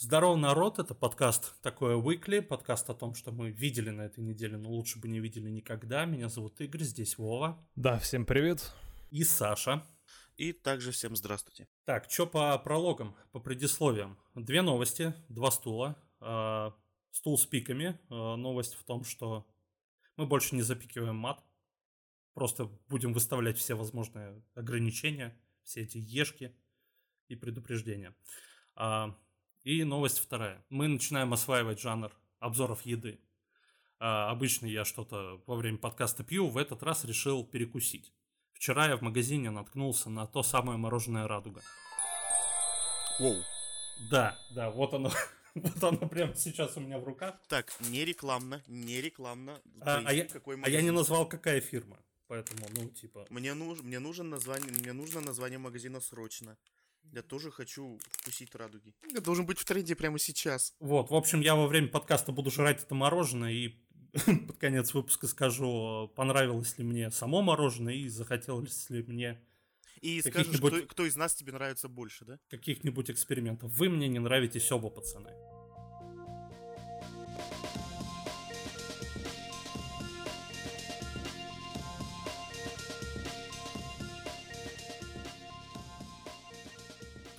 Здорово, народ! Это подкаст такое Weekly, подкаст о том, что мы видели на этой неделе, но лучше бы не видели никогда. Меня зовут Игорь, здесь Вова. Да, всем привет. И Саша. И также всем здравствуйте. Так, что по прологам, по предисловиям? Две новости, два стула. Э, стул с пиками. Э, новость в том, что мы больше не запикиваем мат. Просто будем выставлять все возможные ограничения, все эти ешки и предупреждения. Э, и новость вторая. Мы начинаем осваивать жанр обзоров еды. А, обычно я что-то во время подкаста пью, в этот раз решил перекусить. Вчера я в магазине наткнулся на то самое мороженое «Радуга». Воу. Да, да, вот оно, вот оно прямо сейчас у меня в руках. Так, не рекламно, не рекламно. А, а, я, какой а я не назвал, какая фирма, поэтому, ну, типа... Мне, нуж, мне, нужен название, мне нужно название магазина срочно. Я тоже хочу вкусить радуги. Я должен быть в тренде прямо сейчас. Вот, в общем, я во время подкаста буду жрать это мороженое и под конец выпуска скажу, понравилось ли мне само мороженое и захотелось ли мне и скажешь, кто, кто из нас тебе нравится больше, да? Каких-нибудь экспериментов. Вы мне не нравитесь оба, пацаны.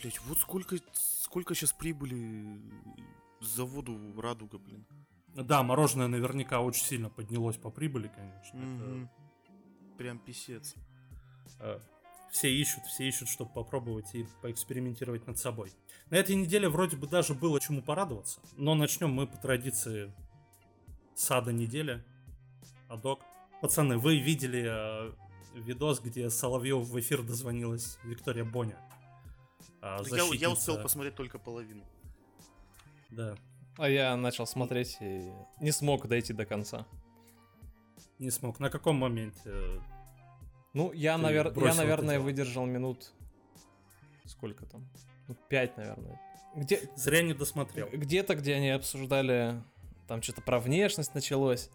Блять, вот сколько, сколько сейчас прибыли заводу Радуга, блин. Да, мороженое наверняка очень сильно поднялось по прибыли, конечно. Mm-hmm. Это... Прям писец. Э, все ищут, все ищут, чтобы попробовать и поэкспериментировать над собой. На этой неделе вроде бы даже было чему порадоваться, но начнем мы по традиции сада недели. Адок. Пацаны, вы видели э, видос, где Соловьев в эфир дозвонилась Виктория Боня? А, я, я успел посмотреть только половину. Да. А я начал смотреть и не смог дойти до конца. Не смог. На каком моменте? Ну, я, навер... я наверное, выдержал минут... Сколько там? Ну, пять, наверное. Где... Зря не досмотрел. Где-то, где они обсуждали... Там что-то про внешность началось.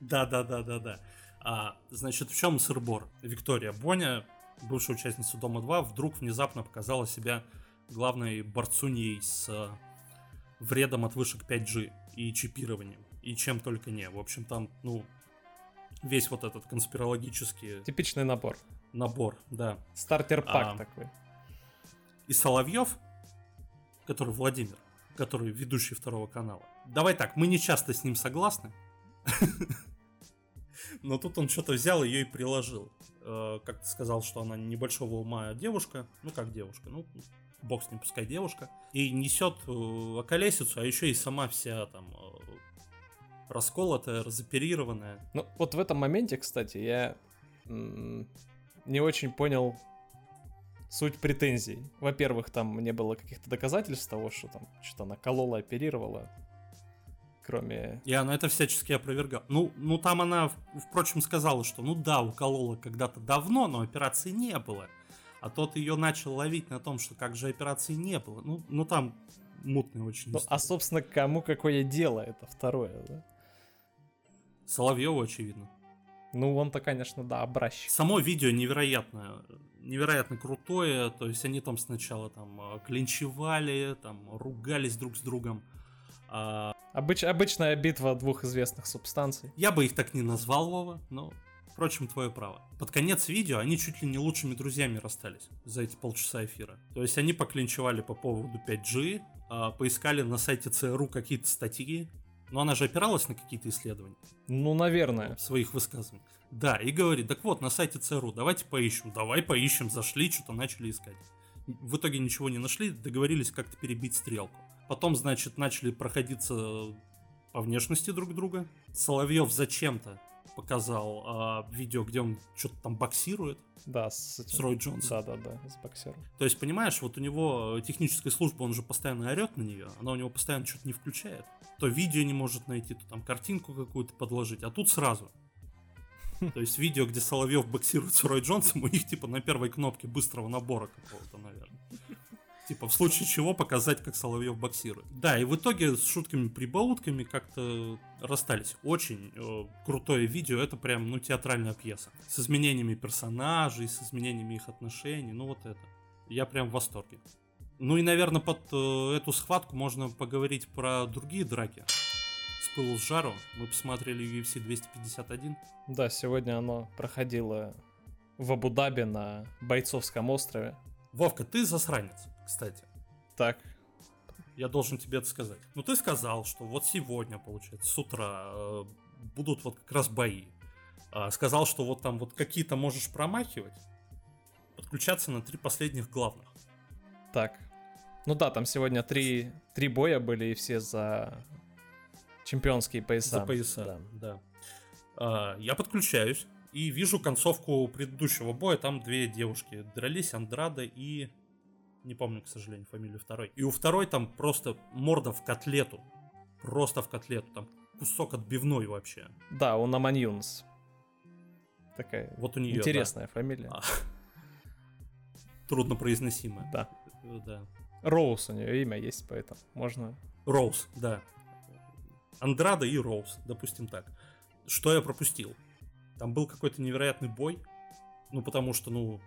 Да, да, да, да, да. А, значит, в чем сырбор? Виктория Боня бывшая участница Дома-2, вдруг внезапно показала себя главной борцуней с э, вредом от вышек 5G и чипированием, и чем только не. В общем, там, ну, весь вот этот конспирологический... Типичный набор. Набор, да. Стартер-пак а, такой. И Соловьев, который Владимир, который ведущий второго канала. Давай так, мы не часто с ним согласны, но тут он что-то взял ее и приложил. Э, как ты сказал, что она небольшого ума девушка, ну как девушка, ну бог с ним, пускай девушка, и несет э, околесицу, а еще и сама вся там э, расколотая, разоперированная. Ну вот в этом моменте, кстати, я не очень понял суть претензий. Во-первых, там не было каких-то доказательств того, что там что-то она колола, оперировала кроме... И она это всячески опровергала. Ну, ну там она, впрочем, сказала, что ну да, уколола когда-то давно, но операции не было. А тот ее начал ловить на том, что как же операции не было. Ну, ну там мутный очень. Ну, а, собственно, кому какое дело, это второе, да? Соловьеву, очевидно. Ну, он-то, конечно, да, образчик. Само видео невероятно, невероятно крутое. То есть они там сначала там э, клинчевали, там ругались друг с другом. А... Обыч, обычная битва двух известных субстанций. Я бы их так не назвал, Вова, но, впрочем, твое право. Под конец видео они чуть ли не лучшими друзьями расстались за эти полчаса эфира. То есть они поклинчевали по поводу 5G, а, поискали на сайте ЦРУ какие-то статьи, но она же опиралась на какие-то исследования. Ну, наверное. В своих высказываниях. Да, и говорит, так вот, на сайте ЦРУ, давайте поищем. Давай поищем, зашли, что-то начали искать. В итоге ничего не нашли, договорились как-то перебить стрелку. Потом, значит, начали проходиться по внешности друг друга. Соловьев зачем-то показал а, видео, где он что-то там боксирует. Да, с, с Рой Джонсом. Да, да, да, с боксером. То есть, понимаешь, вот у него техническая служба, он же постоянно орет на нее, она у него постоянно что-то не включает. То видео не может найти, то там картинку какую-то подложить, а тут сразу. То есть видео, где Соловьев боксирует с Рой Джонсом, у них типа на первой кнопке быстрого набора какого-то, наверное. Типа, в случае чего показать, как Соловьев боксирует. Да, и в итоге с шутками-прибаутками как-то расстались. Очень э, крутое видео, это прям, ну, театральная пьеса. С изменениями персонажей, с изменениями их отношений, ну, вот это. Я прям в восторге. Ну и, наверное, под э, эту схватку можно поговорить про другие драки. С пылу с жару. Мы посмотрели UFC 251. Да, сегодня оно проходило в Абу-Даби на Бойцовском острове. Вовка, ты засранец, кстати. Так, Я должен тебе это сказать. Ну ты сказал, что вот сегодня, получается, с утра э, будут вот как раз бои. А, сказал, что вот там вот какие-то можешь промахивать, подключаться на три последних главных. так. Ну да, там сегодня три, три боя были, и все за чемпионские пояса. За пояса. Да. Да. А, я подключаюсь и вижу концовку предыдущего боя. Там две девушки дрались, Андрада и... Не помню, к сожалению, фамилию второй. И у второй там просто морда в котлету. Просто в котлету. Там кусок отбивной вообще. Да, у Наман Юнс. Такая Вот у нее. интересная фамилия. А. Трудно произносимая. Да. Да. Роуз у нее имя есть, поэтому можно... Роуз, да. Андрада и Роуз, допустим так. Что я пропустил? Там был какой-то невероятный бой. Ну, потому что, ну,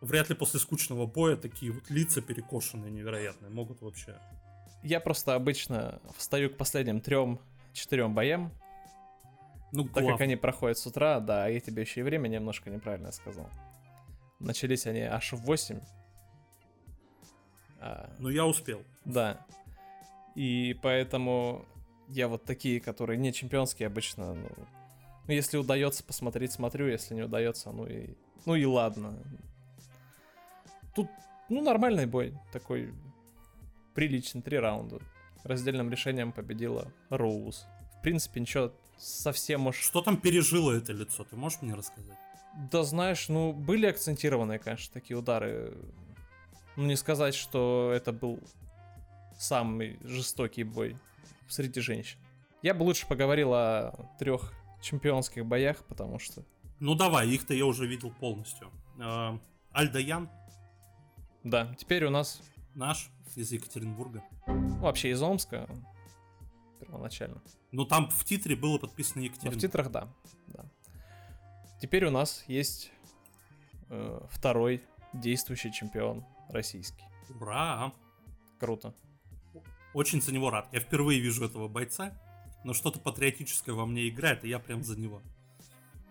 вряд ли после скучного боя такие вот лица перекошенные невероятные могут вообще. Я просто обычно встаю к последним трем-четырем боям, Ну, так как глав- они проходят с утра, да, я тебе еще и время немножко неправильно сказал. Начались они аж в 8. А, Ну, я успел. Да. И поэтому я вот такие, которые не чемпионские обычно, ну, ну, если удается посмотреть, смотрю, если не удается, ну и, ну и ладно. Тут, ну, нормальный бой, такой приличный, три раунда. Раздельным решением победила Роуз. В принципе, ничего совсем уж... Что там пережило это лицо? Ты можешь мне рассказать? Да знаешь, ну, были акцентированные, конечно, такие удары. Ну, не сказать, что это был самый жестокий бой среди женщин. Я бы лучше поговорил о трех чемпионских боях, потому что... Ну, давай, их-то я уже видел полностью. А, Альдаян, Да, теперь у нас наш, из Екатеринбурга. ну, вообще из Омска первоначально. Ну, там в титре было подписано Но Екатеринбург. в титрах, да. да. Теперь у нас есть э, второй действующий чемпион российский. Ура! Круто. Очень за него рад. Я впервые вижу этого бойца, но что-то патриотическое во мне играет, и я прям за него.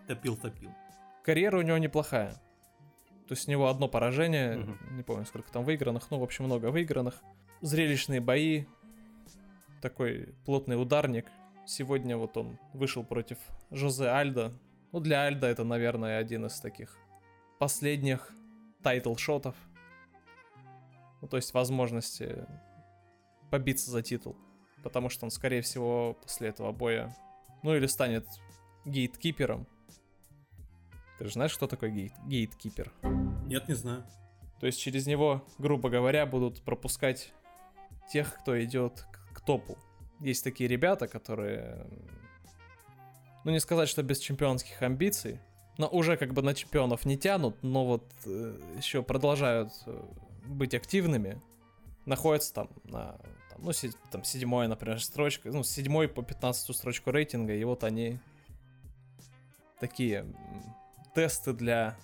Топил-топил. карьера у него неплохая. То есть у него одно поражение, Мгм. не помню сколько там выигранных, ну, в общем, много выигранных. Зрелищные бои, такой плотный ударник. Сегодня вот он вышел против Жозе Альда. Ну, для Альда это, наверное, один из таких последних title shot ов. Ну, то есть возможности побиться за титул. Потому что он, скорее всего, после этого боя, ну, или станет гейткипером, ты же знаешь, что такое гейт, гейткипер? Нет, не знаю. То есть через него, грубо говоря, будут пропускать тех, кто идет к, к топу. Есть такие ребята, которые, ну не сказать, что без чемпионских амбиций, но уже как бы на чемпионов не тянут, но вот еще продолжают э, быть активными, находятся там на там, ну, се- там седьмой, например, строчка, ну, седьмой по 15 строчку рейтинга, и вот они такие тесты для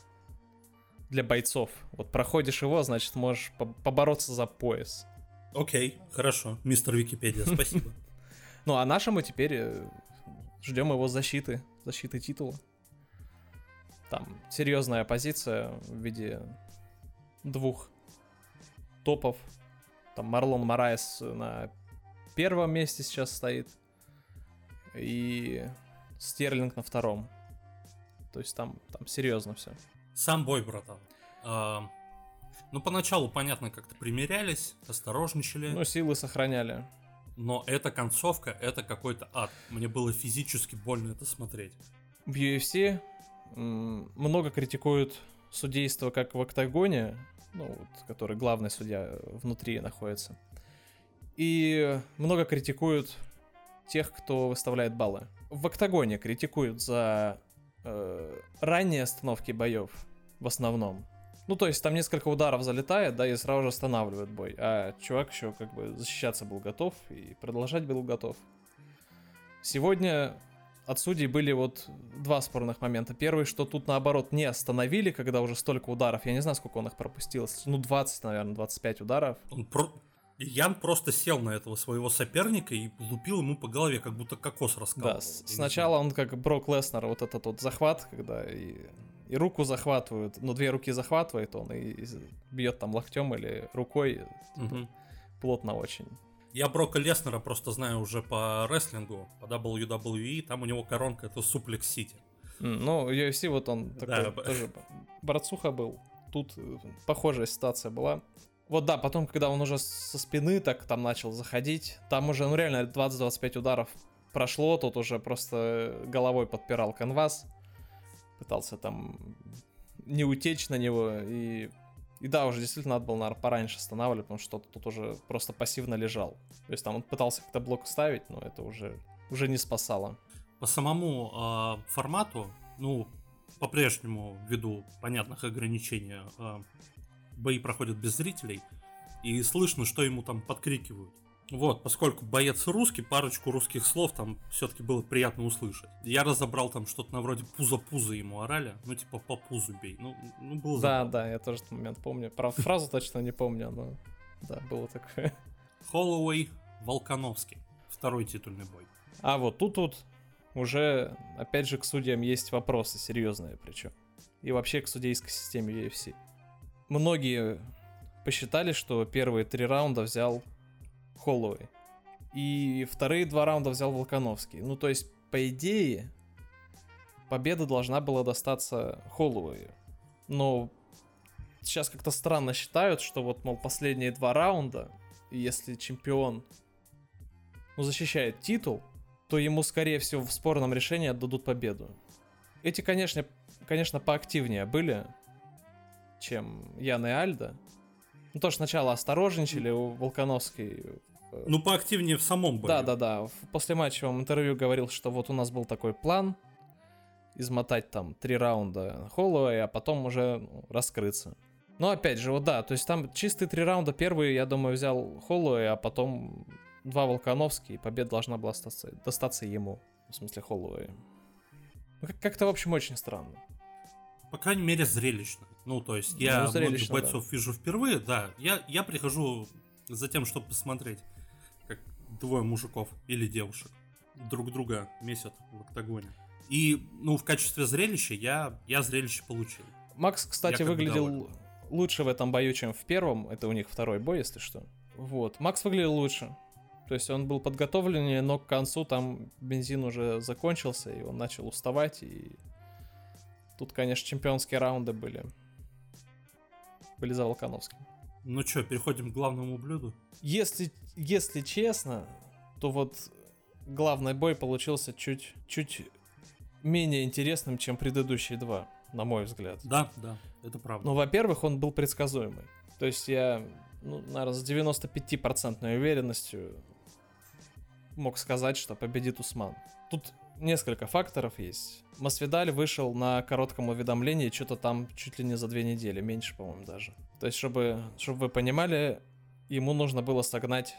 для бойцов. Вот проходишь его, значит, можешь по- побороться за пояс. Окей, хорошо. Мистер Википедия, спасибо. Ну, а нашему теперь э, ждем его защиты, защиты титула. Там серьезная позиция в виде двух топов. Там Марлон Морайс на первом месте сейчас стоит. И Стерлинг на втором. То есть там, там серьезно все. Сам бой, братан. А, ну, поначалу, понятно, как-то примерялись, осторожничали. Ну, силы сохраняли. Но эта концовка, это какой-то ад. Мне было физически больно это смотреть. в UFC много критикуют судейство как в октагоне, ну, вот, который главный судья внутри находится. И много критикуют тех, кто выставляет баллы. В октагоне критикуют за э, ранние остановки боев в основном. Ну, то есть там несколько ударов залетает, да, и сразу же останавливают бой. А чувак еще как бы защищаться был готов и продолжать был готов. Сегодня от судей были вот два спорных момента. Первый, что тут наоборот не остановили, когда уже столько ударов. Я не знаю, сколько он их пропустил. Ну, 20, наверное, 25 ударов. Он про... Ян просто сел на этого своего соперника и лупил ему по голове, как будто кокос раскалывал. Да, сначала он как Брок Леснер, вот этот вот захват, когда и, и руку захватывают, ну, две руки захватывает он и, и бьет там локтем или рукой. Угу. Плотно очень. Я Брока Леснера просто знаю уже по рестлингу, по WWE, там у него коронка это Суплекс Сити. Ну, UFC вот он такой да. тоже борцуха был. Тут э, похожая ситуация была. Вот да, потом, когда он уже со спины так там начал заходить, там уже, ну реально, 20-25 ударов прошло, тут уже просто головой подпирал канвас, пытался там не утечь на него, и и да, уже действительно надо было, наверное, пораньше останавливать, потому что тут уже просто пассивно лежал. То есть там он пытался как-то блок ставить, но это уже, уже не спасало. По самому э, формату, ну, по-прежнему, ввиду понятных ограничений, э, бои проходят без зрителей, и слышно, что ему там подкрикивают. Вот, поскольку боец русский, парочку русских слов там все-таки было приятно услышать. Я разобрал там что-то на вроде пузо-пузо ему орали, ну типа по пузу бей. Ну, ну было Да, забавно. да, я тоже этот момент помню. Правда, фразу точно не помню, но да, было такое. Холлоуэй, Волконовский. Второй титульный бой. А вот тут вот уже, опять же, к судьям есть вопросы серьезные причем. И вообще к судейской системе UFC. Многие посчитали, что первые три раунда взял Холлоуэй. И вторые два раунда взял Волконовский. Ну, то есть, по идее, победа должна была достаться Холлоуэю. Но сейчас как-то странно считают, что вот, мол, последние два раунда, если чемпион ну, защищает титул, то ему, скорее всего, в спорном решении отдадут победу. Эти, конечно, конечно, поактивнее были, чем Ян и Альда. Ну, тоже сначала осторожничали у Волконовской ну, поактивнее в самом бою. Да, да, да. После матчевом интервью говорил, что вот у нас был такой план измотать там три раунда Холлоуэй, а потом уже ну, раскрыться. Но опять же, вот да, то есть там чистые три раунда. Первый, я думаю, взял Холлоуэй, а потом два Волконовский, и победа должна была остаться, достаться ему. В смысле Холлоуэй. Ну, как-то, в общем, очень странно. По крайней мере, зрелищно. Ну, то есть, я ну, многих бойцов да. вижу впервые, да. Я, я прихожу за тем, чтобы посмотреть двое мужиков или девушек друг друга месят в октагоне. И, ну, в качестве зрелища я, я зрелище получил. Макс, кстати, выглядел доволен. лучше в этом бою, чем в первом. Это у них второй бой, если что. Вот. Макс выглядел лучше. То есть он был подготовленнее, но к концу там бензин уже закончился, и он начал уставать, и тут, конечно, чемпионские раунды были. Были за Волконовским. Ну что, переходим к главному блюду? Если, если честно, то вот главный бой получился чуть, чуть менее интересным, чем предыдущие два, на мой взгляд. Да, да, это правда. Ну, во-первых, он был предсказуемый. То есть я, ну, наверное, с 95% уверенностью мог сказать, что победит Усман. Тут несколько факторов есть. Масвидаль вышел на коротком уведомлении, что-то там чуть ли не за две недели, меньше, по-моему, даже. То есть, чтобы, чтобы вы понимали, ему нужно было согнать...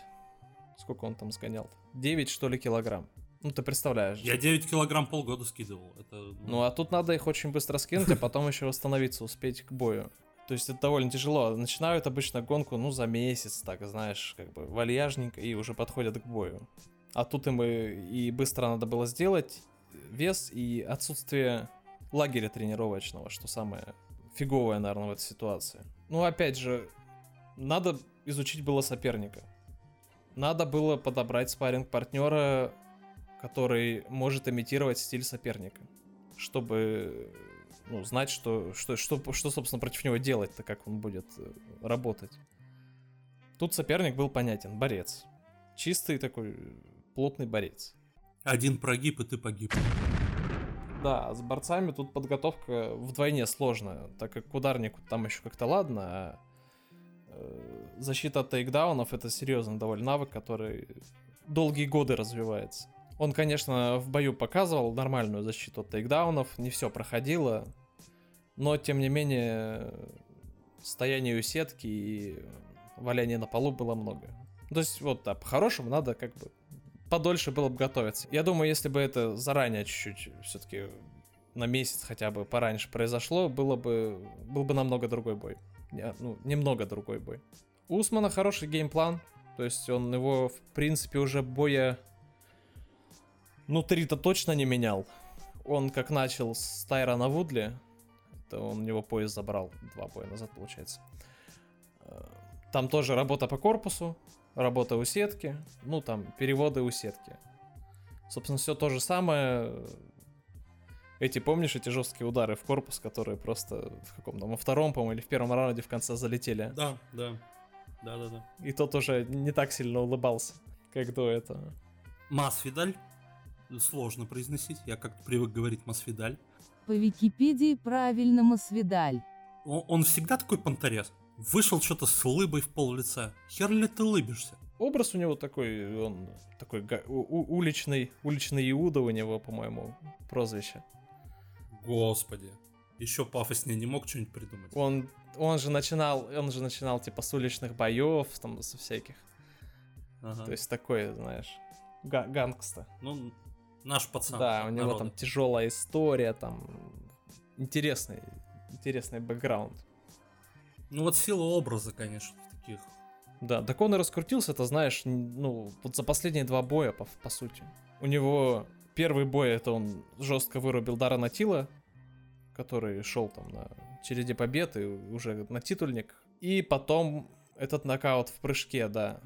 Сколько он там сгонял? 9, что ли, килограмм. Ну, ты представляешь. Я 9 килограмм полгода скидывал. Это, ну... ну, а тут надо их очень быстро скинуть, а потом еще восстановиться, успеть к бою. То есть это довольно тяжело. Начинают обычно гонку, ну, за месяц, так, знаешь, как бы вальяжненько, и уже подходят к бою. А тут им и, и быстро надо было сделать вес и отсутствие лагеря тренировочного, что самое фиговое, наверное, в этой ситуации. Ну, опять же, надо изучить было соперника. Надо было подобрать спарринг партнера, который может имитировать стиль соперника, чтобы ну, знать, что, что, что, что, собственно, против него делать-то, как он будет э, работать. Тут соперник был понятен, борец. Чистый такой плотный борец. Один прогиб, и ты погиб. Да, с борцами тут подготовка вдвойне сложная, так как ударник там еще как-то ладно, а э, защита от тейкдаунов это серьезный довольно навык, который долгие годы развивается. Он, конечно, в бою показывал нормальную защиту от тейкдаунов, не все проходило, но, тем не менее, стояние у сетки и валяние на полу было много. То есть, вот, да, по-хорошему надо как бы подольше было бы готовиться. Я думаю, если бы это заранее чуть-чуть все-таки на месяц хотя бы пораньше произошло, было бы, был бы намного другой бой. Не- Ну, немного другой бой. У Усмана хороший геймплан, то есть он его, в принципе, уже боя внутри-то точно не менял. Он как начал с Тайрона Вудли, это он у него пояс забрал два боя назад, получается. Э, Там тоже работа по корпусу, работа у сетки, ну там переводы у сетки. Собственно, все то же самое. Эти, помнишь, эти жесткие удары в корпус, которые просто в каком там, во втором, по-моему, или в первом раунде в конце залетели. Да, да. Да, да, да. И тот уже не так сильно улыбался, как до этого. Масвидаль. Сложно произносить. Я как-то привык говорить Масвидаль. По Википедии правильно Масвидаль. Он, он всегда такой понторез. Вышел что-то с улыбой в пол лица. Хер ли ты улыбишься? Образ у него такой, он такой у- у- уличный, уличный Иуда у него, по-моему, прозвище. Господи. Еще пафоснее не мог что-нибудь придумать. Он, он же начинал, он же начинал типа с уличных боев, там со всяких. Ага. То есть такой, знаешь, га- гангста. Ну, наш пацан. да, у него народа. там тяжелая история, там интересный, интересный бэкграунд. Ну вот сила образа, конечно, в таких. Да, так он и раскрутился, ты знаешь, ну, вот за последние два боя, по, по сути. У него первый бой, это он жестко вырубил Дарана Тила, который шел там на череде побед и уже на титульник. И потом этот нокаут в прыжке, да,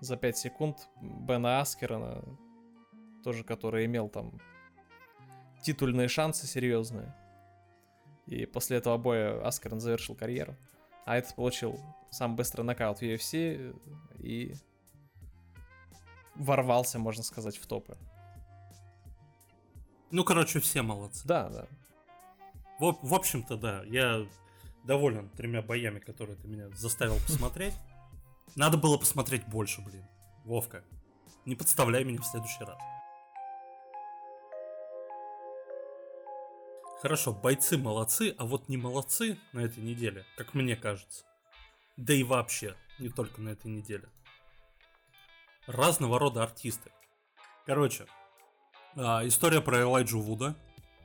за 5 секунд Бена Аскерона, тоже который имел там титульные шансы серьезные. И после этого боя Аскерон завершил карьеру. А этот получил самый быстрый нокаут в UFC и ворвался, можно сказать, в топы. Ну, короче, все молодцы. Да, да. В, в общем-то, да, я доволен тремя боями, которые ты меня заставил посмотреть. Надо было посмотреть больше, блин. Вовка, не подставляй меня в следующий раз. Хорошо, бойцы молодцы, а вот не молодцы на этой неделе, как мне кажется. Да и вообще, не только на этой неделе. Разного рода артисты. Короче, а, история про Элайджу Вуда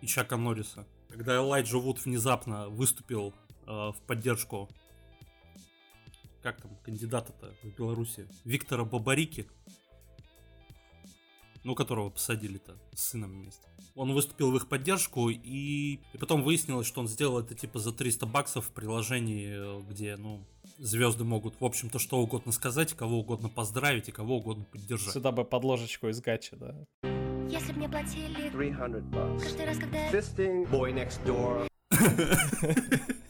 и Чака Норриса. Когда Элайджа Вуд внезапно выступил а, в поддержку как там кандидата-то в Беларуси? Виктора Бабарики, ну, которого посадили-то с сыном вместе. Он выступил в их поддержку, и, и потом выяснилось, что он сделал это типа за 300 баксов в приложении, где, ну, звезды могут, в общем-то, что угодно сказать, кого угодно поздравить и кого угодно поддержать. Сюда бы подложечку из гачи, да. Если б мне платили 300 bucks. каждый раз, когда... Fisting boy next door.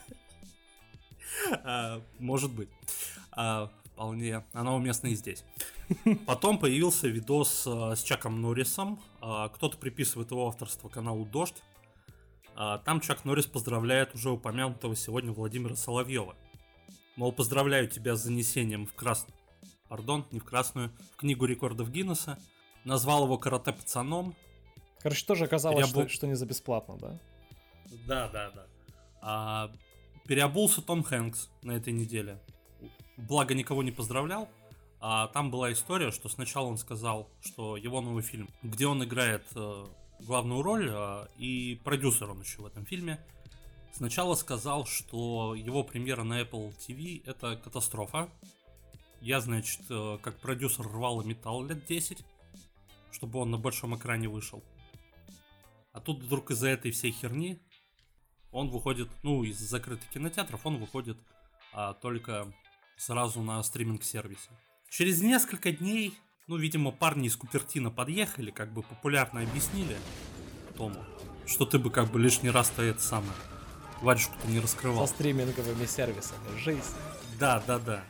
А, Может быть. А, Вполне. Она уместна и здесь. Потом появился видос а, с Чаком Норрисом. А, Кто-то приписывает его авторство каналу Дождь. А, Там Чак Норрис поздравляет уже упомянутого сегодня Владимира Соловьева. Мол, поздравляю тебя с занесением в крас... Пардон, не в красную, в книгу рекордов Гиннесса. Назвал его карате пацаном, Короче, тоже оказалось, Переобу- что, что не за бесплатно, да? Да, да, да. А, переобулся Том Хэнкс на этой неделе. Благо никого не поздравлял. А там была история, что сначала он сказал, что его новый фильм, где он играет э, главную роль, э, и продюсер он еще в этом фильме, сначала сказал, что его премьера на Apple TV это катастрофа. Я, значит, э, как продюсер рвал и металл лет 10, чтобы он на большом экране вышел. А тут вдруг из-за этой всей херни он выходит, ну, из закрытых кинотеатров он выходит а, только сразу на стриминг-сервисе. Через несколько дней, ну, видимо, парни из Купертина подъехали, как бы популярно объяснили Тому, что ты бы как бы лишний раз-то это самое, варежку-то не раскрывал. Со стриминговыми сервисами. Жизнь. Да, да, да.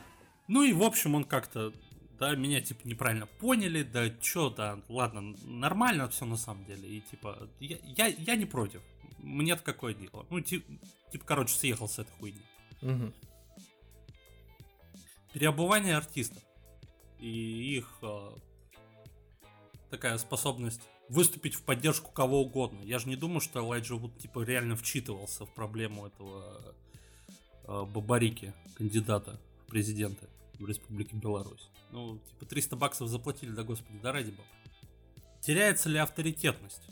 Ну и, в общем, он как-то, да, меня, типа, неправильно поняли, да, чё, да, ладно, нормально все на самом деле, и, типа, я, я, я не против, мне-то какое дело. Ну, ти- типа, короче, съехал с этой хуйни. Мгм. Переобувание артистов и их э, такая способность выступить в поддержку кого угодно. Я же не думаю, что Элайджа Вуд, типа, реально вчитывался в проблему этого э, Бабарики, кандидата в президенты в Республике Беларусь. Ну, типа, 300 баксов заплатили, да господи, да ради бога. Теряется ли авторитетность?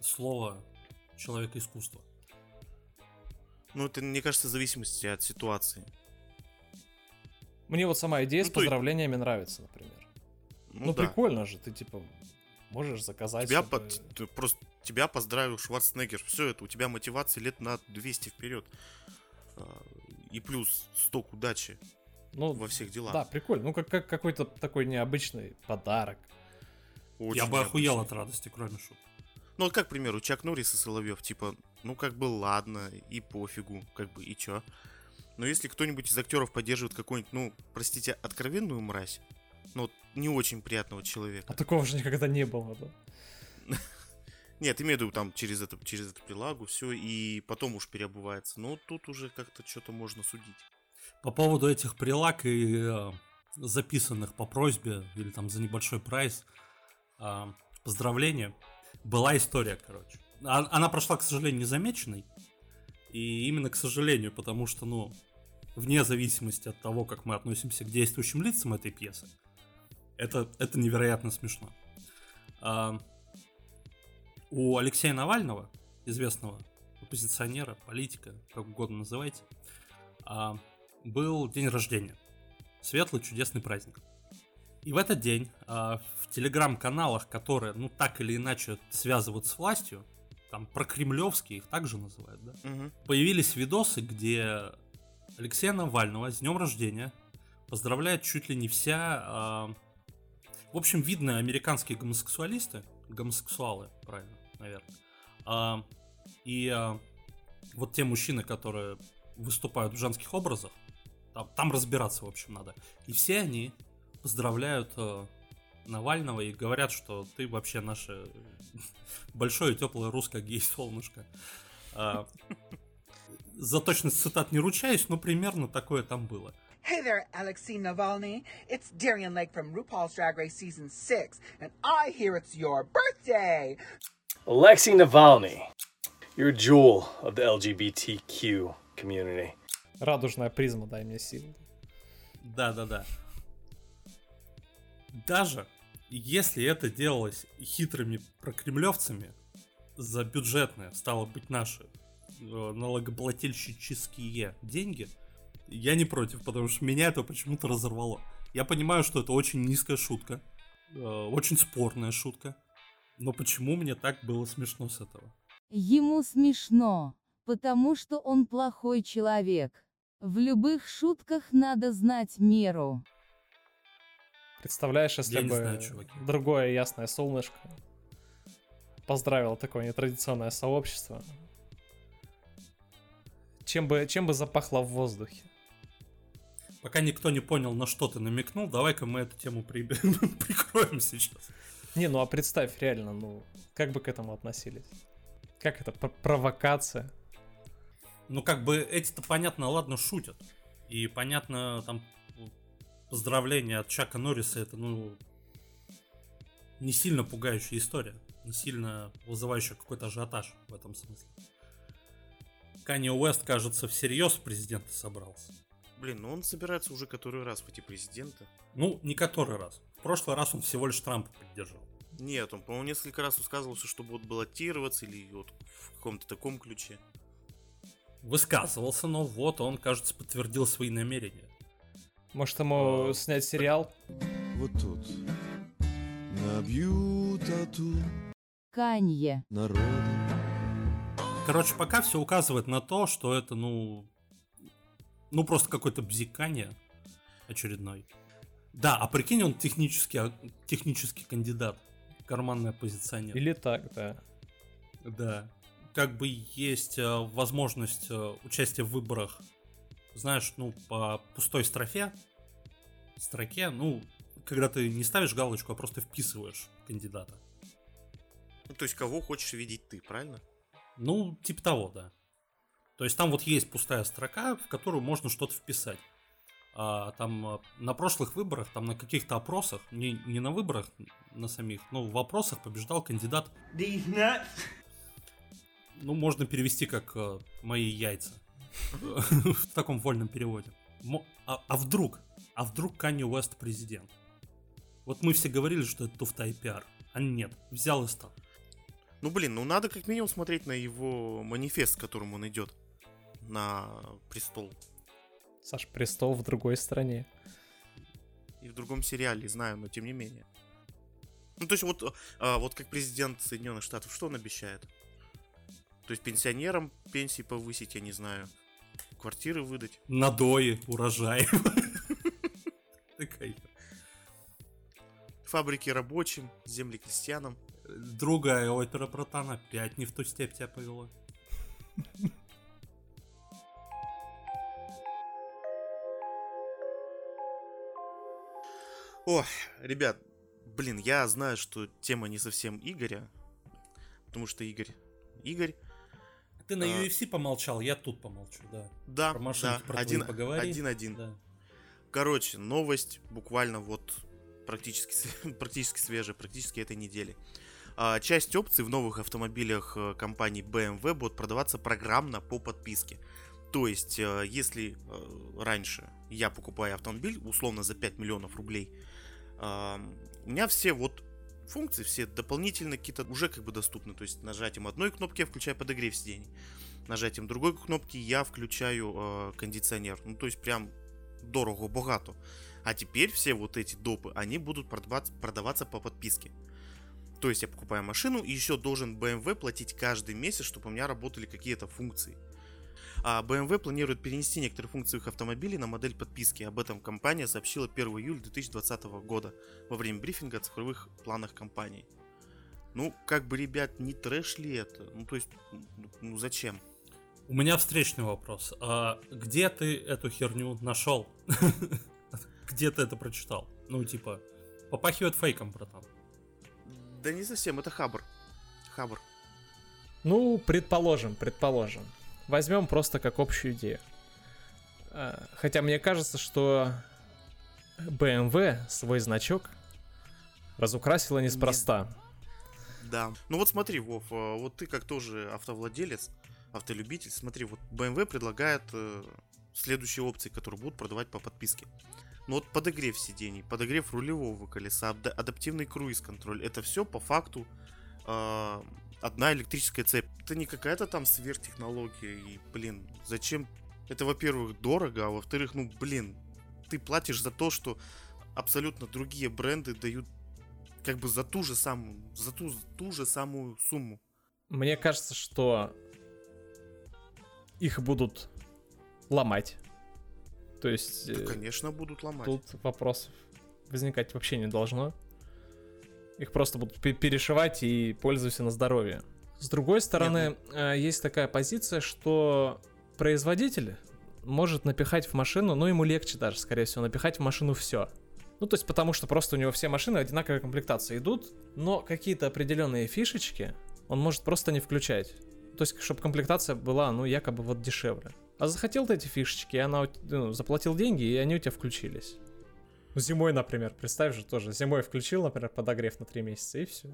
Слово человека искусства. Ну, это, мне кажется, в зависимости от ситуации. Мне вот сама идея Ну, с поздравлениями нравится, например. Ну, Ну, да. прикольно же, ты типа можешь заказать. Тебя, себе- под- ты просто тебя поздравил Шварценеггер. Все это, у тебя мотивация лет на 200 вперед. А, И плюс сток удачи Ну, во всех делах. да, прикольно. Ну, как, как какой-то такой необычный подарок. Очень Я бы охуел необычно. от радости, кроме шуток. Ну, вот как, к примеру, Чак Норрис и Соловьев, типа, ну, как бы, ладно, и пофигу, как бы, и чё. Но если кто-нибудь из актеров поддерживает какую-нибудь, ну, простите, откровенную мразь, ну, не очень приятного А человека. такого же никогда не было, да? Нет, имею в виду там через это, через эту прилагу, все, и потом уж переобувается. Но тут уже как-то что-то можно судить. По поводу этих прилаг и э, записанных по просьбе или там за небольшой прайс а, поздравления, была история, короче. А- Она прошла, к сожалению, незамеченной. И именно к сожалению, потому что, ну, вне зависимости от того, как мы относимся к действующим лицам этой пьесы, это, это невероятно смешно. А, у Алексея Навального, известного оппозиционера, политика, как угодно называйте, а, был день рождения. Светлый, чудесный праздник. И в этот день а, в телеграм-каналах, которые, ну, так или иначе связывают с властью, там про кремлевские их также называют, да, Мгм. появились видосы, где Алексея Навального с днем рождения поздравляет чуть ли не вся... а, в общем, видно американские гомосексуалисты, гомосексуалы, правильно, наверное. А, и а, вот те мужчины, которые выступают в женских образах, там, там разбираться, в общем, надо. И все они поздравляют э, Навального и говорят, что ты вообще наше большое теплое русское гей-солнышко. За точность цитат не ручаюсь, но примерно такое там было. Hey there, Alexei Navalny. It's Darian Lake from RuPaul's Drag Race Season 6, and I hear it's your birthday. Alexei Navalny, you're a jewel of the LGBTQ community. Радужная призма, дай мне сил. Да-да-да. Даже если это делалось хитрыми прокремлевцами за бюджетные, стало быть, наши э, налогоплательщические деньги, я не против, потому что меня это почему-то разорвало. Я понимаю, что это очень низкая шутка, э, очень спорная шутка, но почему мне так было смешно с этого? Ему смешно, потому что он плохой человек. В любых шутках надо знать меру. Представляешь, если Я бы знаю, чуваки. другое ясное солнышко поздравил такое нетрадиционное сообщество. Чем бы, чем бы запахло в воздухе? Пока никто не понял, на что ты намекнул, давай-ка мы эту тему при- прикроем сейчас. Не, ну а представь, реально, ну, как бы к этому относились? Как это, пр- провокация? Ну, как бы эти-то, понятно, ладно, шутят. И, понятно, там, поздравления от Чака Норриса, это, ну, не сильно пугающая история. Не сильно вызывающая какой-то ажиотаж в этом смысле. Канье Уэст, кажется, всерьез в президента собрался. Блин, ну он собирается уже который раз в эти президенты. Ну, не который раз. В прошлый раз он всего лишь Трампа поддержал. Нет, он, по-моему, несколько раз высказывался, что будут баллотироваться или вот в каком-то таком ключе. Высказывался, но вот он, кажется, подтвердил свои намерения. Может ему А, снять сериал? Вот тут набью тату Канье. народа. Короче, пока все указывает на то, что это, ну, ну просто какое-то бзикание очередной. Да, а прикинь, он технический, а- технический кандидат, карманный оппозиционер. Или так, да. Да. Как бы есть э, возможность э, участия в выборах, знаешь, ну, по пустой строфе, строке, ну, когда ты не ставишь галочку, а просто вписываешь кандидата. Ну, то есть, кого хочешь видеть ты, правильно? Ну, типа того, да. То есть там вот есть пустая строка, в которую можно что-то вписать. А, там а, на прошлых выборах, там на каких-то опросах, не, не на выборах на самих, но в опросах побеждал кандидат, ну, можно перевести как а, «мои яйца» в таком вольном переводе. А, а вдруг? А вдруг Канни Уэст президент? Вот мы все говорили, что это туфта и пиар. А нет, взял и стал. Ну, блин, ну надо как минимум смотреть на его манифест, с которым он идет на престол. Саш, престол в другой стране. И в другом сериале, знаю, но тем не менее. Ну, то есть вот, а, вот как президент Соединенных Штатов, что он обещает? То есть пенсионерам пенсии повысить, я не знаю, квартиры выдать. Надои, урожай. Фабрики рабочим, земли крестьянам. Другая опера братан опять не в ту степь тебя повела. О, ребят, блин, я знаю, что тема не совсем Игоря, потому что Игорь... Игорь, Ты на А. UFC помолчал, я тут помолчу, да. да, Про машинки да, про один, поговори. один-один. Да. Короче, новость буквально вот практически, практически свежая, практически этой недели. А, Часть опций в новых автомобилях э, компании BMW будут продаваться программно по подписке. То есть, э, если э, раньше я покупаю автомобиль, условно за 5 миллионов рублей, у меня все вот функции, все дополнительные какие-то уже как бы доступны. То есть нажатием одной кнопки я включаю подогрев сидений. Нажатием другой кнопки я включаю э, кондиционер. Ну, то есть прям дорого, богато. А теперь все вот эти допы, они будут продаваться, продаваться по подписке. То есть я покупаю машину и еще должен BMW платить каждый месяц, чтобы у меня работали какие-то функции. А BMW планирует перенести некоторые функции их автомобилей на модель подписки. Об этом компания сообщила 1 июля 2020 года во время брифинга о цифровых планах компании. Ну, как бы, ребят, не трэш ли это? Ну, то есть, ну, ну зачем? У меня встречный вопрос. А где ты эту херню нашел? Где ты это прочитал? Ну, типа, попахивает фейком, братан. Да не совсем, это Хабр. Хабр. Ну, предположим, предположим. Возьмем просто как общую идею. А, Хотя мне кажется, что BMW свой значок разукрасила неспроста. Да. Ну вот смотри, Вов, э, вот ты как тоже автовладелец, автолюбитель, смотри, вот BMW предлагает э, следующие опции, которые будут продавать по подписке. Ну вот подогрев сидений, подогрев рулевого колеса, ада- адаптивный круиз-контроль, это все по факту э, одна электрическая цепь. Это не какая-то там сверхтехнология, и, блин, зачем? Это, во-первых, дорого, а во-вторых, ну, блин, ты платишь за то, что абсолютно другие бренды дают как бы за ту же самую, за ту, ту же самую сумму. Мне кажется, что их будут ломать. То есть Да, э, конечно, будут ломать. тут вопросов возникать вообще не должно. Их просто будут пе- перешивать и пользуйся на здоровье. С другой стороны, э, есть такая позиция, что производитель может напихать в машину, ну ему легче даже, скорее всего, напихать в машину все. Ну, то есть потому что просто у него все машины одинаковой комплектации идут, но какие-то определенные фишечки он может просто не включать. То есть, чтобы комплектация была, ну, якобы вот дешевле. А захотел ты эти фишечки, и она, ну, заплатил деньги, и они у тебя включились. Ну, Зимой, например, представь же тоже. Зимой включил, например, подогрев на 3 месяца, и все.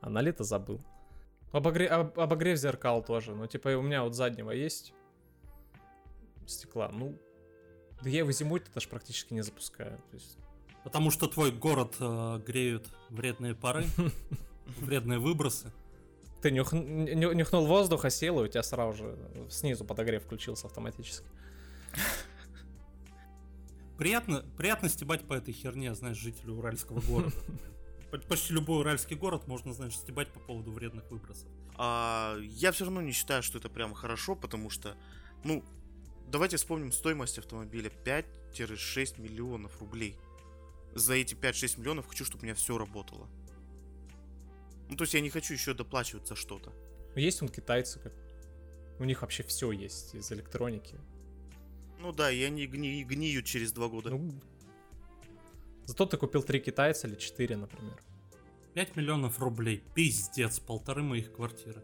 А на лето забыл. Обогре- об- обогрев зеркал тоже. Ну, типа, у меня вот заднего есть стекла. Ну, да я его зимой-то даже практически не запускаю. То есть, Потому что твой город э, греют вредные пары, вредные выбросы. Ты нюх- ню- нюхнул воздуха, сел, и у тебя сразу же снизу подогрев включился автоматически. Приятно, приятно стебать по этой херне, знаешь, жителю уральского города. По- Почти любой уральский город можно, знаешь, стебать по поводу вредных выбросов. А, я все равно не считаю, что это прям хорошо, потому что, ну, давайте вспомним стоимость автомобиля 5-6 миллионов рублей. За эти 5-6 миллионов хочу, чтобы у меня все работало. Ну, то есть я не хочу еще доплачивать за что-то. Ну, Есть он китайцы, как... у них вообще все есть из электроники. Ну да, и они гни- гниют через два года. Ну, зато ты купил три китайца или четыре, например. 5 миллионов рублей. Пиздец, полторы моих квартиры.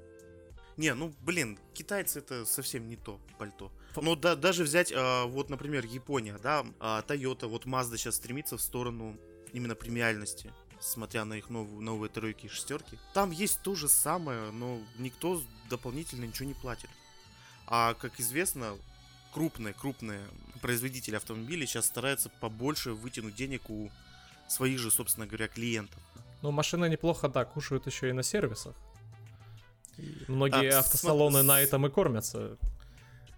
Не, ну блин, китайцы это совсем не то пальто. Ну да, даже взять, а, вот, например, Япония, да, а, Toyota, вот Mazda сейчас стремится в сторону именно премиальности, смотря на их новую, новые тройки и шестерки. Там есть то же самое, но никто дополнительно ничего не платит. А как известно, крупные, крупные производители автомобилей сейчас стараются побольше вытянуть денег у своих же, собственно говоря, клиентов. Ну, машины неплохо, да, кушают еще и на сервисах. И многие А, автосалоны см- на этом и кормятся.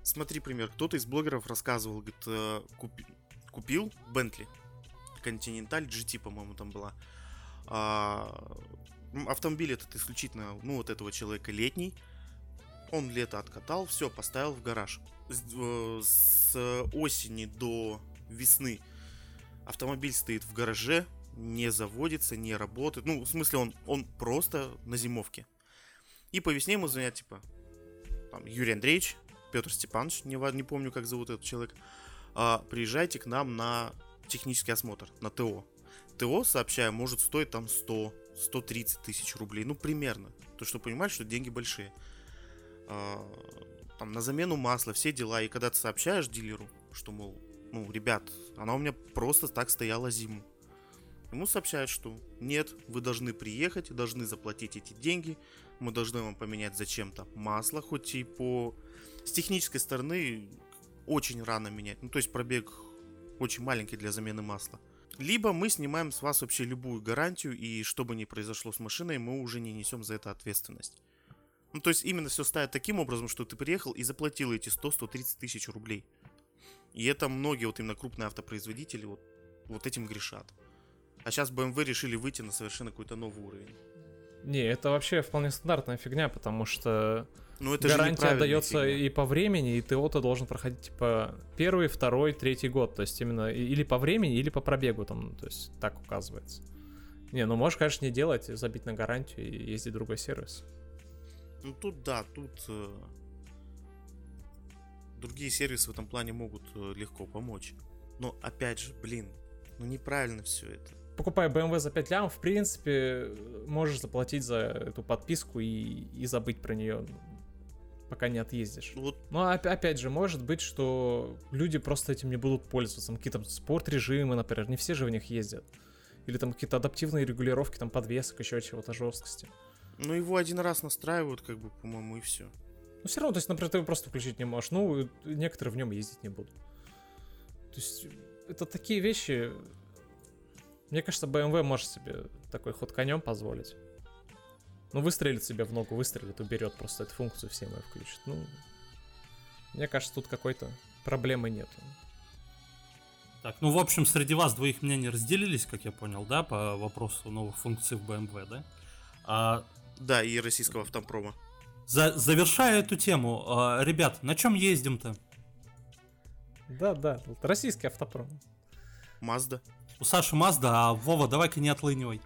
Смотри, пример. Кто-то из блогеров рассказывал, говорит, э, купи- купил Бентли. Continental GT, по-моему, там была. А, автомобиль этот исключительно, ну, вот этого человека летний. Он лето откатал, все, поставил в гараж. С, э, с осени до весны автомобиль стоит в гараже, не заводится, не работает. Ну, в смысле, он, он просто на зимовке. И по весне ему звонят, типа, там, Юрий Андреевич, Петр Степанович, не, не помню, как зовут этот человек, а, приезжайте к нам на технический осмотр, на ТО. ТО, сообщаю, может стоить там 100-130 тысяч рублей, ну, примерно. То, что понимаешь, что деньги большие. А, там, на замену масла, все дела. И когда ты сообщаешь дилеру, что, мол, ну, ребят, она у меня просто так стояла зиму. Ему сообщают, что нет, вы должны приехать, должны заплатить эти деньги, мы должны вам поменять зачем-то масло, хоть и по... С технической стороны очень рано менять. Ну, то есть пробег очень маленький для замены масла. Либо мы снимаем с вас вообще любую гарантию, и что бы ни произошло с машиной, мы уже не несем за это ответственность. Ну, то есть именно все ставят таким образом, что ты приехал и заплатил эти 100-130 тысяч рублей. И это многие вот именно крупные автопроизводители вот, вот этим грешат. А сейчас BMW решили выйти на совершенно какой-то новый уровень. Не, это вообще вполне стандартная фигня, потому что Ну это гарантия дается фигня. и по времени, и ТО-то должен проходить типа первый, второй, третий год. То есть именно или по времени, или по пробегу там, то есть так указывается. Не, ну можешь, конечно, не делать, забить на гарантию и ездить в другой сервис. Ну тут да, тут э, другие сервисы в этом плане могут э, легко помочь. Но опять же, блин, ну неправильно все это. Покупая BMW за 5 лям, в принципе, можешь заплатить за эту подписку и, и забыть про нее, пока не отъездишь. Ну Вот Ну, оп- опять же, может быть, что люди просто этим не будут пользоваться. Там Какие-то спорт-режимы, например, не все же в них ездят. Или там какие-то адаптивные регулировки, там подвесок, еще чего-то жесткости. Ну, его один раз настраивают, как бы, по-моему, и все. Но все равно, то есть, например, ты его просто включить не можешь. Ну, некоторые в нем ездить не будут. То есть, это такие вещи. Мне кажется, BMW может себе такой ход конем позволить. Ну, выстрелит себе в ногу, выстрелит, уберет просто эту функцию всем и включит. Ну, мне кажется, тут какой-то проблемы нету. Так, ну, в общем, среди вас двоих мнения разделились, как я понял, да, по вопросу новых функций в BMW, да? А, Да, и российского автопрома. за- завершая эту тему, а, ребят, на чем ездим-то? Да, да, российский автопром. Мазда. У Саши Мазда, а Вова, давай-ка не отлынивай.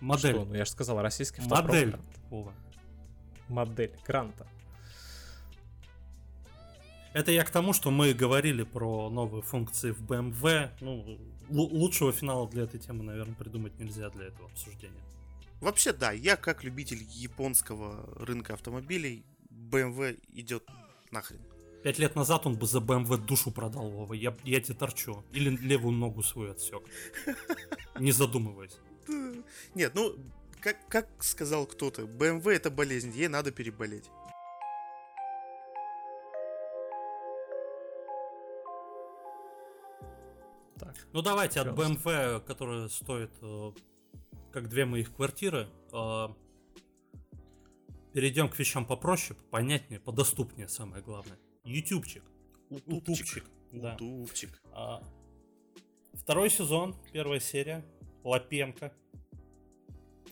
Модель. Что? Ну, я же сказал, российский автопром. Модель. Грант. Вова. Модель Гранта. Это я к тому, что мы говорили про новые функции в BMW. Ну, лу- лучшего финала для этой темы, наверное, придумать нельзя для этого обсуждения. Вообще, да, я как любитель японского рынка автомобилей, BMW идет нахрен. Пять лет назад он бы за BMW душу продал, Вова. Я, я тебе торчу. Или левую ногу свою отсек. Не задумываясь. Нет, ну, как, как сказал кто-то, BMW это болезнь, ей надо переболеть. Так. Ну давайте от. BMW, которая стоит э, как две моих квартиры, э, перейдем к вещам попроще, понятнее, подоступнее, самое главное. Ютубчик. Утубчик. Да. Утубчик. А, Второй сезон, первая серия. Лапенко.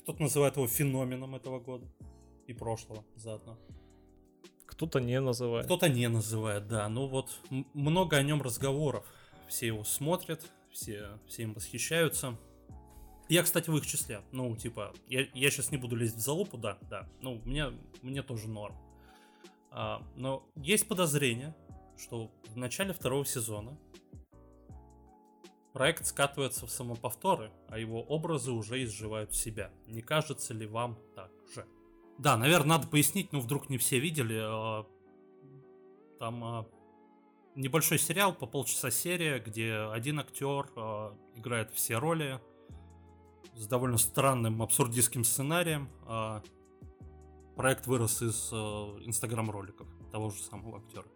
Кто-то называет его феноменом этого года. И прошлого заодно. Кто-то не называет. Кто-то не называет, да. Ну вот, много о нем разговоров. Все его смотрят, все, все им восхищаются. Я, кстати, в их числе. Ну, типа, я, я сейчас не буду лезть в залупу, да, да. Ну, мне, мне тоже норм. А, но есть подозрение, что в начале второго сезона проект скатывается в самоповторы, а его образы уже изживают себя. Не кажется ли вам так же? Да, наверное, надо пояснить, ну вдруг не все видели. а, Там а, небольшой сериал по полчаса серия, где один актер играет все роли с довольно странным абсурдистским сценарием. Проект вырос из а, инстаграм-роликов того же самого актера.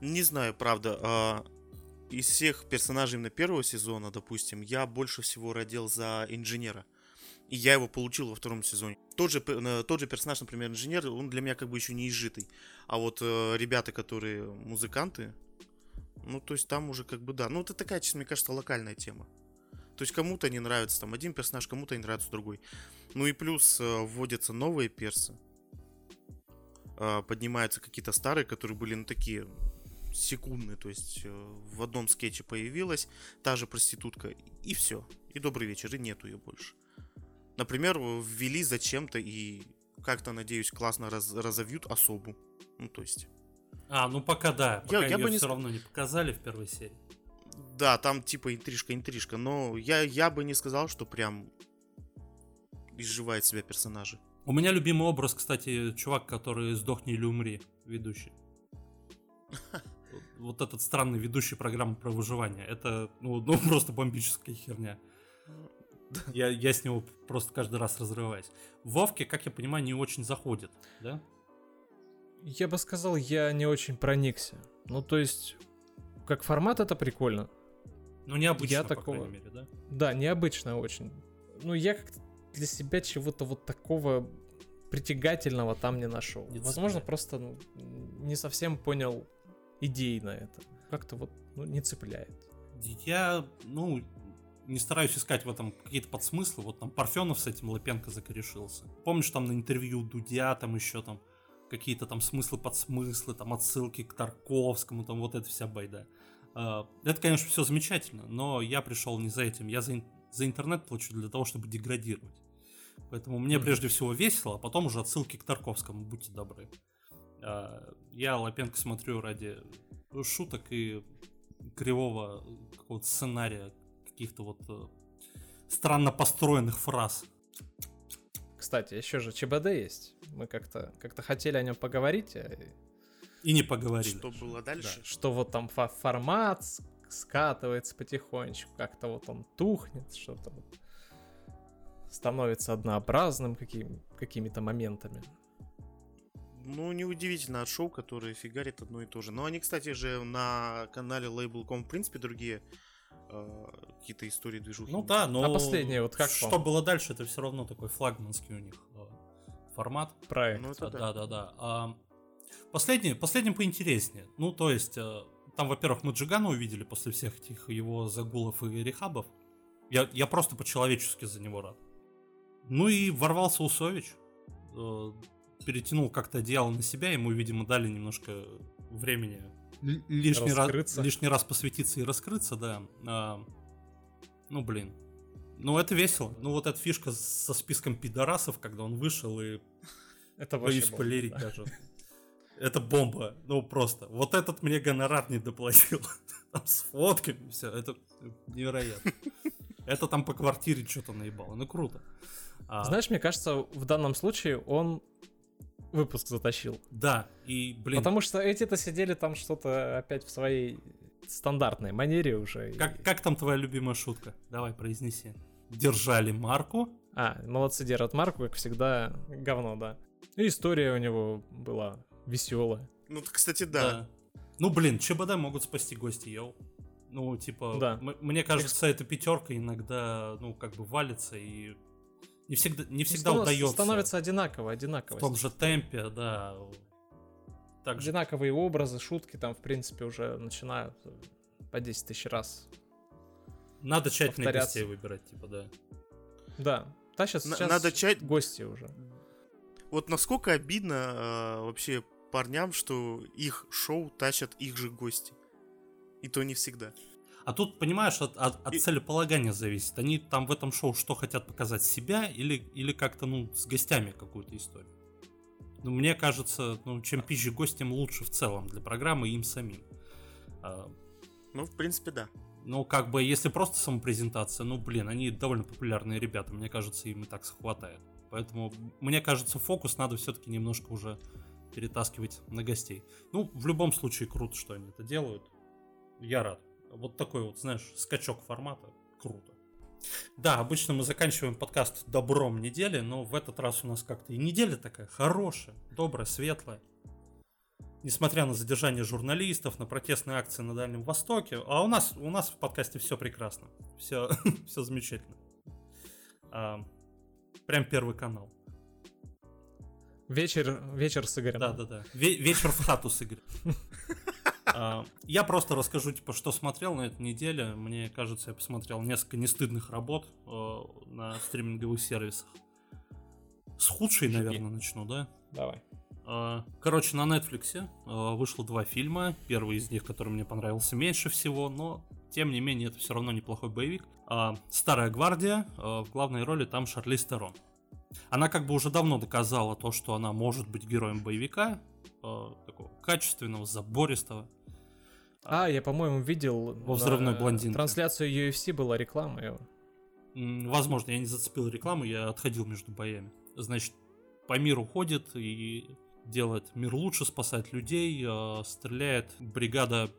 Не знаю, правда. а, из всех персонажей именно первого сезона, допустим, я больше всего родил за инженера. И я его получил во втором сезоне. Тот же, э, тот же персонаж, например, инженер, он для меня как бы еще не изжитый. А вот э, ребята, которые музыканты, ну, то есть там уже как бы да. Ну, это такая, честно, мне кажется, локальная тема. То есть кому-то не нравится там один персонаж, кому-то не нравится другой. Ну и плюс э, вводятся новые персы. Э, поднимаются какие-то старые, которые были, ну, такие секундные. То есть э, в одном скетче появилась та же проститутка, и все. И добрый вечер, и нету ее больше. Например, ввели зачем-то и как-то, надеюсь, классно раз- разовьют особу. Ну, то есть... А, ну пока да. Пока я ее бы не все равно не показали в первой серии. Да, там типа интрижка-интрижка, но я, я бы не сказал, что прям изживает себя персонажи. У меня любимый образ, кстати, чувак, который «Сдохни или умри», ведущий. Вот этот странный ведущий программы про выживание. Это, ну, ну просто бомбическая херня. Я, я с него просто каждый раз разрываюсь. Вовке, как я понимаю, не очень заходит, да? Я бы сказал, я не очень проникся. Ну, то есть, как формат это прикольно. Ну, необычно, Я по такого- крайней мере, да? Да, необычно очень. Ну, я как-то для себя чего-то вот такого притягательного там не нашел. Не Возможно, цепляет. просто ну, не совсем понял идеи на это. Как-то вот ну, не цепляет. Я, ну, не стараюсь искать в этом какие-то подсмыслы. Вот там Парфенов с этим Лапенко закорешился. Помнишь, там на интервью Дудя, там еще там какие-то там смыслы, подсмыслы, там отсылки к Тарковскому, там вот эта вся байда. А, Это, конечно, все замечательно, но я пришел не за этим. Я за, за интернет плачу для того, чтобы деградировать. Поэтому мне прежде всего весело, а потом уже отсылки к Тарковскому, будьте добры. А, Я Лапенко смотрю ради шуток и кривого какого-то сценария, каких-то вот э, странно построенных фраз. Кстати, еще же ЧБД есть. Мы как-то как хотели о нем поговорить, а И не поговорили. Что было дальше? что вот там фа- формат скатывается потихонечку, как-то вот он тухнет, что-то вот становится однообразным каким, какими-то моментами. Ну, неудивительно от шоу, которые фигарит одно и то же. Но они, кстати же, на канале Label.com, в принципе, другие э, какие-то истории движухи. Ну да, но А последнее вот как что вам? было дальше, это все равно такой флагманский у них э, формат. Проект. Ну, это да. Да, да, да. А, Последний, последний поинтереснее. Ну, то есть, э, там, во-первых, мы Джигана увидели после всех этих его загулов и рехабов. Я, я просто по-человечески за него рад. Ну и ворвался Усович. э, перетянул как-то одеяло на себя, ему, видимо, дали немножко времени лишний раз, лишний раз посвятиться и раскрыться, да. А, ну, блин. Ну, это весело. Ну, вот эта фишка со списком пидорасов, когда он вышел и Это Боюсь бомба, полерить да. даже. Это бомба. Ну просто. Вот этот мне гонорар не доплатил. Там с фотками все. Это невероятно. Это там по квартире что-то наебало. Ну круто. А, Знаешь, мне кажется, в данном случае он выпуск затащил. Да. И, блин, Потому что эти-то сидели там что-то опять в своей стандартной манере уже. и- как, как там твоя любимая шутка? Давай, произнеси. Держали марку. А, молодцы держат марку, как всегда, говно, да. И история у него была веселая. Ну, кстати, да. Ну, блин, ЧБД могут спасти гости, йоу. Ну, типа, Да. мне кажется, эта пятерка иногда, ну, как бы валится и не всегда, не всегда Ну, удается. Становится одинаково, в одинаково. том же темпе, да. Так же. Одинаковые образы, шутки там, в принципе, уже начинают э, по 10 тысяч раз. Надо тщательно гостей выбирать, типа, да. Да. Тащат На- сейчас надо чать- гости уже. Вот насколько обидно э, вообще парням, что их шоу тащат их же гости. И то не всегда. А тут, понимаешь, от, от- от И- целеполагания зависит. Они там в этом шоу что хотят показать себя или, или как-то, ну, с гостями какую-то историю. Ну, мне кажется, ну, чем пизже гость, тем лучше в целом для программы и им самим. А, Ну, в принципе, да. Ну, как бы, если просто самопрезентация, ну, блин, они довольно популярные ребята, мне кажется, им и так хватает. Поэтому, мне кажется, фокус надо все-таки немножко уже перетаскивать на гостей. Ну, в любом случае, круто, что они это делают. Я рад. Вот такой вот, знаешь, скачок формата. Круто. Да, обычно мы заканчиваем подкаст добром недели, но в этот раз у нас как-то и неделя такая хорошая, добрая, светлая. Несмотря на задержание журналистов, на протестные акции на Дальнем Востоке, а у нас, у нас в подкасте все прекрасно, все, все замечательно. А, Прям первый канал. Вечер, вечер с Игорем. Да, да, да. Ве- вечер в хату с Игорем. А, Я просто расскажу, типа, что смотрел на этой неделе. Мне кажется, я посмотрел несколько нестыдных работ э, на стриминговых сервисах. С худшей, наверное, начну, да? Давай. А, Короче, на Netflix э, вышло два фильма. Первый из них, который мне понравился меньше всего, но тем не менее это все равно неплохой боевик. А, Старая гвардия. э, В главной роли там Шарлиз Терон. Она как бы уже давно доказала то, что она может быть героем боевика, такого качественного, забористого. А, я, по-моему, видел... Во «Взрывной блондинке». Трансляцию UFC была реклама его. Возможно, я не зацепил рекламу, я отходил между боями. Значит, по миру ходит и делает мир лучше, спасает людей, э, стреляет бригада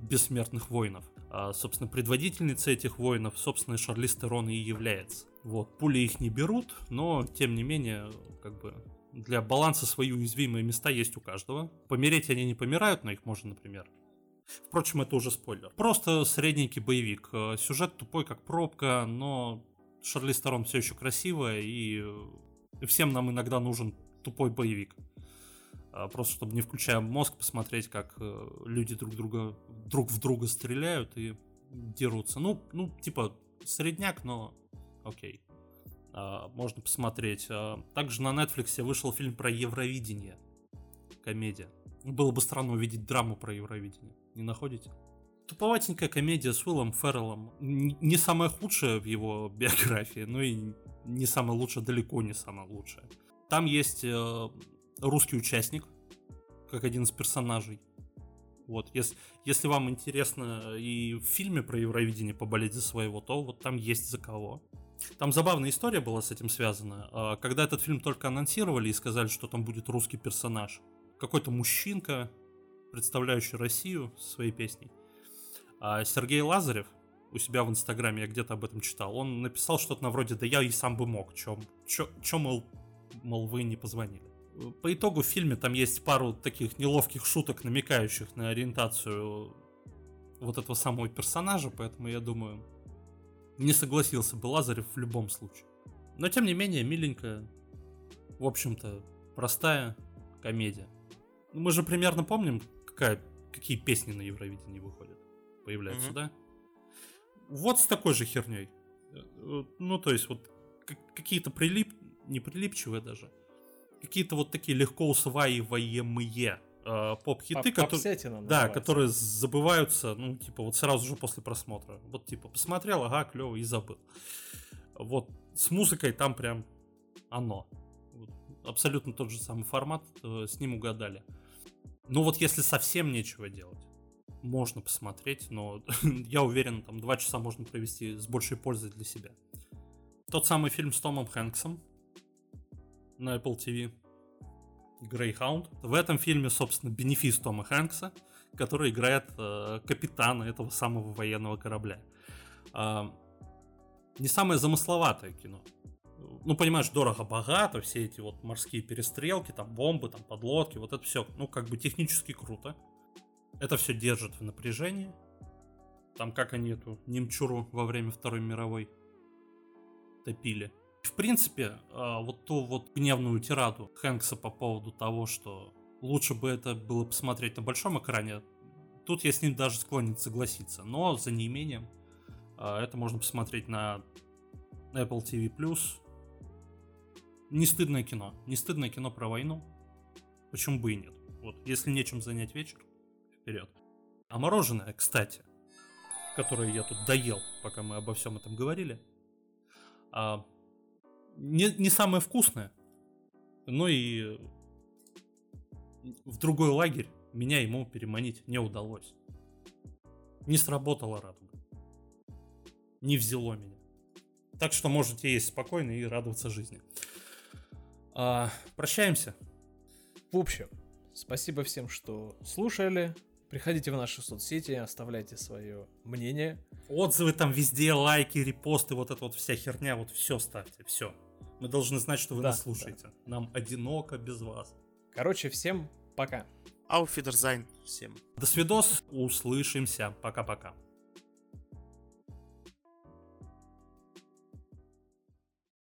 бессмертных воинов. А, собственно, предводительницей этих воинов, собственно, Шарлиз Терон и является. Вот, пули их не берут, но, тем не менее, как бы, для баланса свои уязвимые места есть у каждого. Помереть они не помирают, но их можно, например, Впрочем, это уже спойлер. Просто средненький боевик. Э, Сюжет тупой, как пробка, но Шарлиз Терон все еще красивая, и э, всем нам иногда нужен тупой боевик. А, Просто чтобы не включая мозг, посмотреть, как э, люди друг друга друг в друга стреляют и дерутся. Ну, ну, типа, средняк, но окей. А, Можно посмотреть. А, Также на Netflix вышел фильм про Евровидение. Комедия. Было бы странно увидеть драму про Евровидение. Не находите? Туповатенькая комедия с Уиллом Ферреллом. Не самая худшая в его биографии, но и не самая лучшая, далеко не самая лучшая. Там есть э, русский участник, как один из персонажей. Вот, если, если вам интересно и в фильме про Евровидение поболеть за своего, то вот там есть за кого. Там забавная история была с этим связана. А, Когда этот фильм только анонсировали и сказали, что там будет русский персонаж, какой-то мужчинка, представляющий Россию своей песней. А Сергей Лазарев у себя в Инстаграме, я где-то об этом читал, он написал что-то на вроде «Да я и сам бы мог, чё, чё мол, мол, вы не позвонили». По итогу в фильме там есть пару таких неловких шуток, намекающих на ориентацию вот этого самого персонажа, поэтому я думаю, не согласился бы Лазарев в любом случае. Но тем не менее, миленькая, в общем-то, простая комедия. Ну, Мы же примерно помним, какая, какие песни на Евровидении выходят, появляются, Мгм. да? Вот с такой же херней. Ну, то есть, вот какие-то прилип... не прилипчивые даже, какие-то вот такие легко усваиваемые э, поп-хиты, Поп- которые... Да, которые забываются, ну, типа, вот сразу же после просмотра. Вот, типа, посмотрел, ага, клево, и забыл. Вот, с музыкой там прям оно. Вот, абсолютно тот же самый формат, э, с ним угадали. Ну, вот если совсем нечего делать, можно посмотреть, но я уверен, там два часа можно провести с большей пользой для себя. Тот самый фильм с Томом Хэнксом на Apple TV. Greyhound. В этом фильме, собственно, бенефис Тома Хэнкса, который играет э, капитана этого самого военного корабля. А, не самое замысловатое кино. Ну, понимаешь, дорого-богато, все эти вот морские перестрелки, там бомбы, там подлодки, вот это все, ну, как бы технически круто. Это все держит в напряжении. Там как они эту немчуру во время Второй мировой топили. В принципе, а, вот ту вот гневную тираду Хэнкса по поводу того, что лучше бы это было посмотреть на большом экране, тут я с ним даже склонен согласиться. Но за неимением а, это можно посмотреть на Apple TV+. Не стыдное кино. Не стыдное кино про войну. Почему бы и нет? Вот, если нечем занять вечер, вперед. А мороженое, кстати, которое я тут доел, пока мы обо всем этом говорили, а, не, не самое вкусное, но и в другой лагерь меня ему переманить не удалось. Не сработала радуга. Не взяло меня. Так что можете есть спокойно и радоваться жизни. А, прощаемся. В общем, спасибо всем, что слушали. Приходите в наши соцсети, оставляйте свое мнение. Отзывы там везде, лайки, репосты, вот эта вот вся херня, вот все ставьте, все. Мы должны знать, что вы Да, нас слушаете. Нам одиноко без вас. Короче, всем пока. Auf Wiedersehen всем. До свидос, услышимся. Пока-пока.